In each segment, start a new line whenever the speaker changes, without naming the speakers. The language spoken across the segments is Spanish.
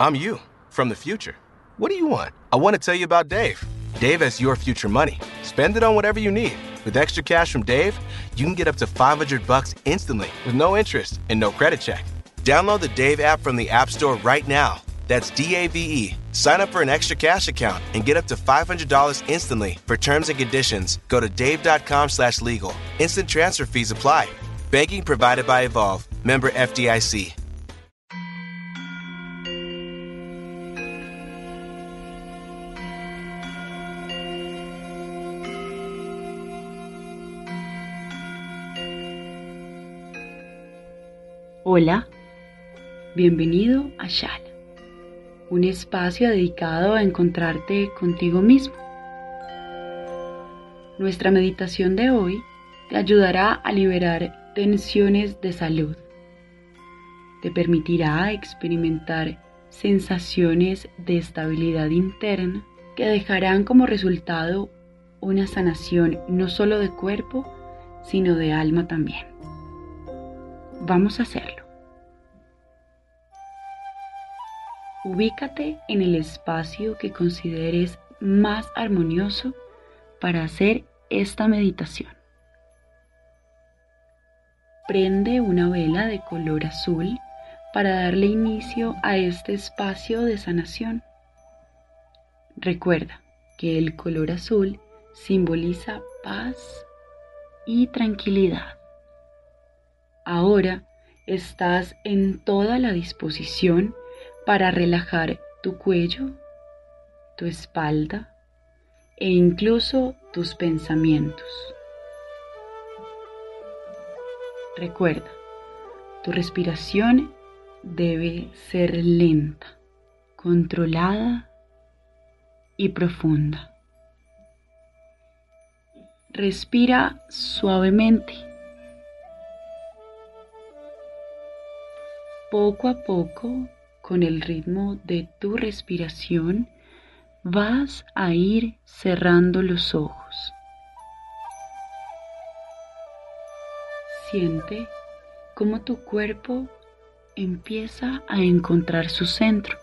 I'm you from the future. What do you want? I want to tell you about Dave. Dave has your future money. Spend it on whatever you need. With extra cash from Dave, you can get up to 500 bucks instantly with no interest and no credit check. Download the Dave app from the App Store right now. That's D A V E. Sign up for an extra cash account and get up to $500 instantly. For terms and conditions, go to dave.com slash legal. Instant transfer fees apply. Banking provided by Evolve. Member FDIC.
Hola, bienvenido a Shala, un espacio dedicado a encontrarte contigo mismo. Nuestra meditación de hoy te ayudará a liberar tensiones de salud. Te permitirá experimentar sensaciones de estabilidad interna que dejarán como resultado una sanación no solo de cuerpo, sino de alma también. Vamos a hacerlo. Ubícate en el espacio que consideres más armonioso para hacer esta meditación. Prende una vela de color azul para darle inicio a este espacio de sanación. Recuerda que el color azul simboliza paz y tranquilidad. Ahora estás en toda la disposición para relajar tu cuello, tu espalda e incluso tus pensamientos. Recuerda, tu respiración debe ser lenta, controlada y profunda. Respira suavemente Poco a poco, con el ritmo de tu respiración, vas a ir cerrando los ojos. Siente cómo tu cuerpo empieza a encontrar su centro.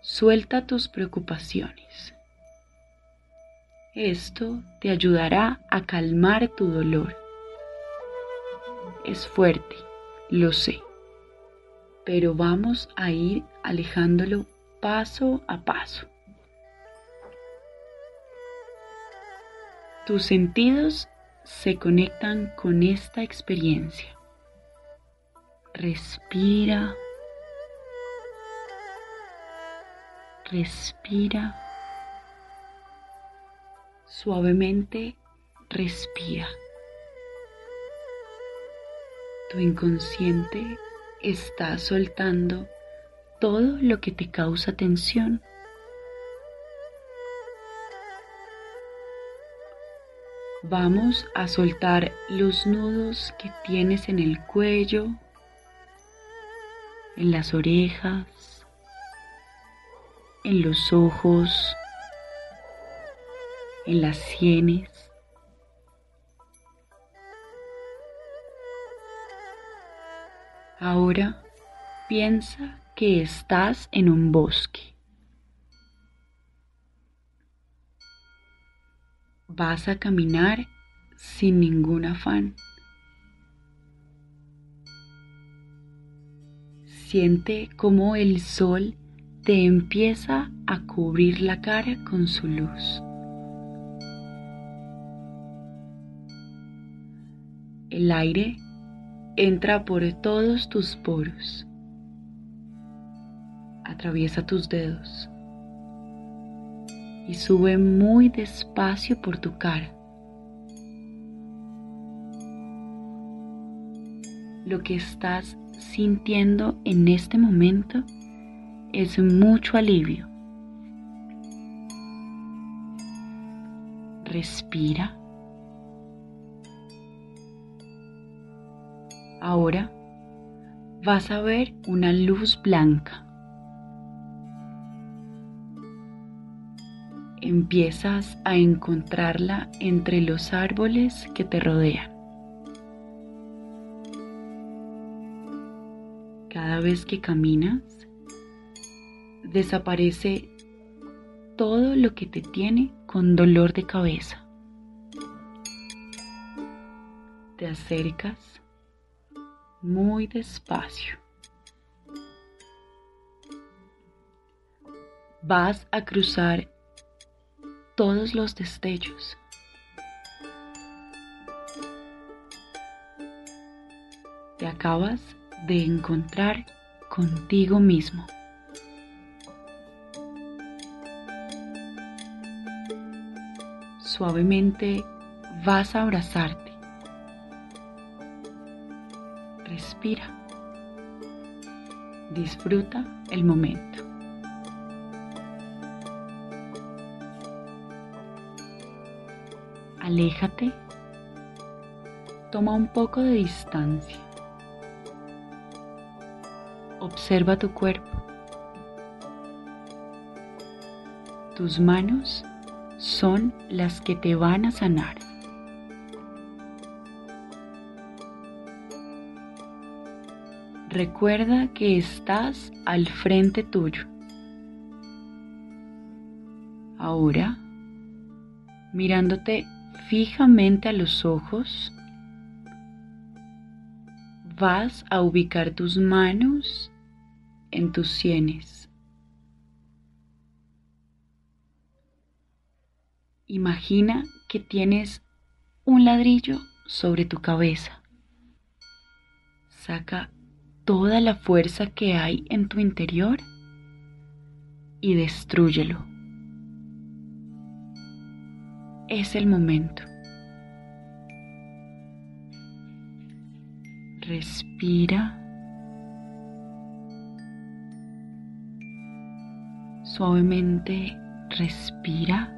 Suelta tus preocupaciones. Esto te ayudará a calmar tu dolor es fuerte, lo sé, pero vamos a ir alejándolo paso a paso. Tus sentidos se conectan con esta experiencia. Respira. Respira. Suavemente respira. Tu inconsciente está soltando todo lo que te causa tensión. Vamos a soltar los nudos que tienes en el cuello, en las orejas, en los ojos, en las sienes. Ahora piensa que estás en un bosque. Vas a caminar sin ningún afán. Siente cómo el sol te empieza a cubrir la cara con su luz. El aire entra por todos tus poros, atraviesa tus dedos y sube muy despacio por tu cara. Lo que estás sintiendo en este momento es mucho alivio. Respira. Ahora vas a ver una luz blanca. Empiezas a encontrarla entre los árboles que te rodean. Cada vez que caminas, desaparece todo lo que te tiene con dolor de cabeza. Te acercas muy despacio. Vas a cruzar todos los destellos. Te acabas de encontrar contigo mismo. Suavemente vas a abrazarte. Disfruta el momento. Aléjate. Toma un poco de distancia. Observa tu cuerpo. Tus manos son las que te van a sanar. Recuerda que estás al frente tuyo. Ahora, mirándote fijamente a los ojos, vas a ubicar tus manos en tus sienes. Imagina que tienes un ladrillo sobre tu cabeza. Saca toda la fuerza que hay en tu interior y destrúyelo. Es el momento. Respira. Suavemente respira.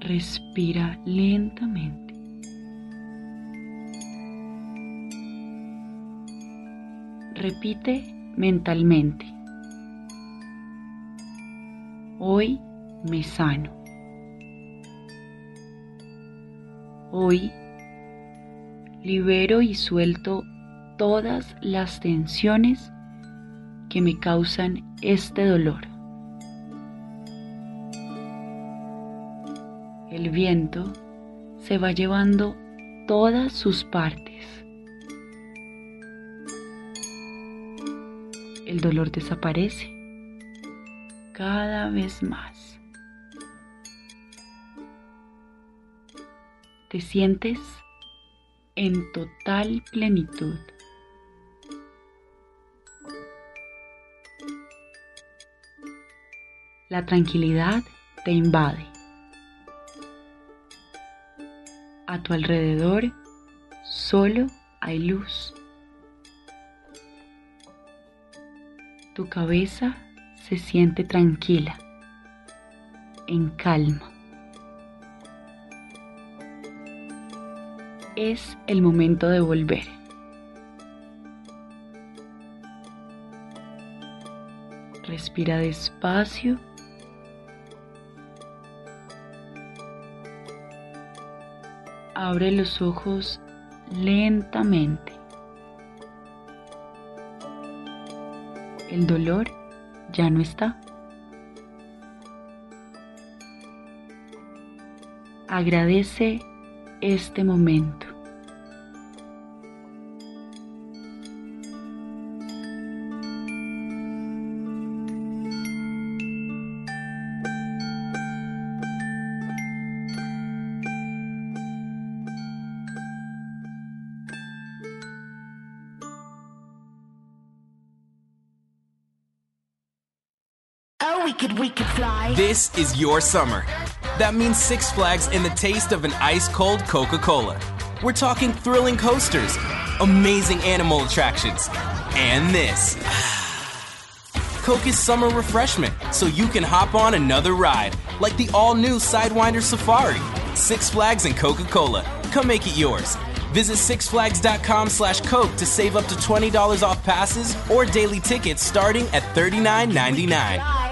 Respira lentamente. Repite mentalmente. Hoy me sano. Hoy libero y suelto todas las tensiones que me causan este dolor. El viento se va llevando todas sus partes. El dolor desaparece cada vez más. Te sientes en total plenitud. La tranquilidad te invade. A tu alrededor solo hay luz. Tu cabeza se siente tranquila, en calma. Es el momento de volver. Respira despacio. Abre los ojos lentamente. El dolor ya no está. Agradece este momento.
Fly.
This is your summer. That means Six Flags and the taste of an ice cold Coca Cola. We're talking thrilling coasters, amazing animal attractions, and this. Coke is summer refreshment, so you can hop on another ride, like the all new Sidewinder Safari. Six Flags and Coca Cola. Come make it yours. Visit sixflags.com slash Coke to save up to $20 off passes or daily tickets starting at $39.99.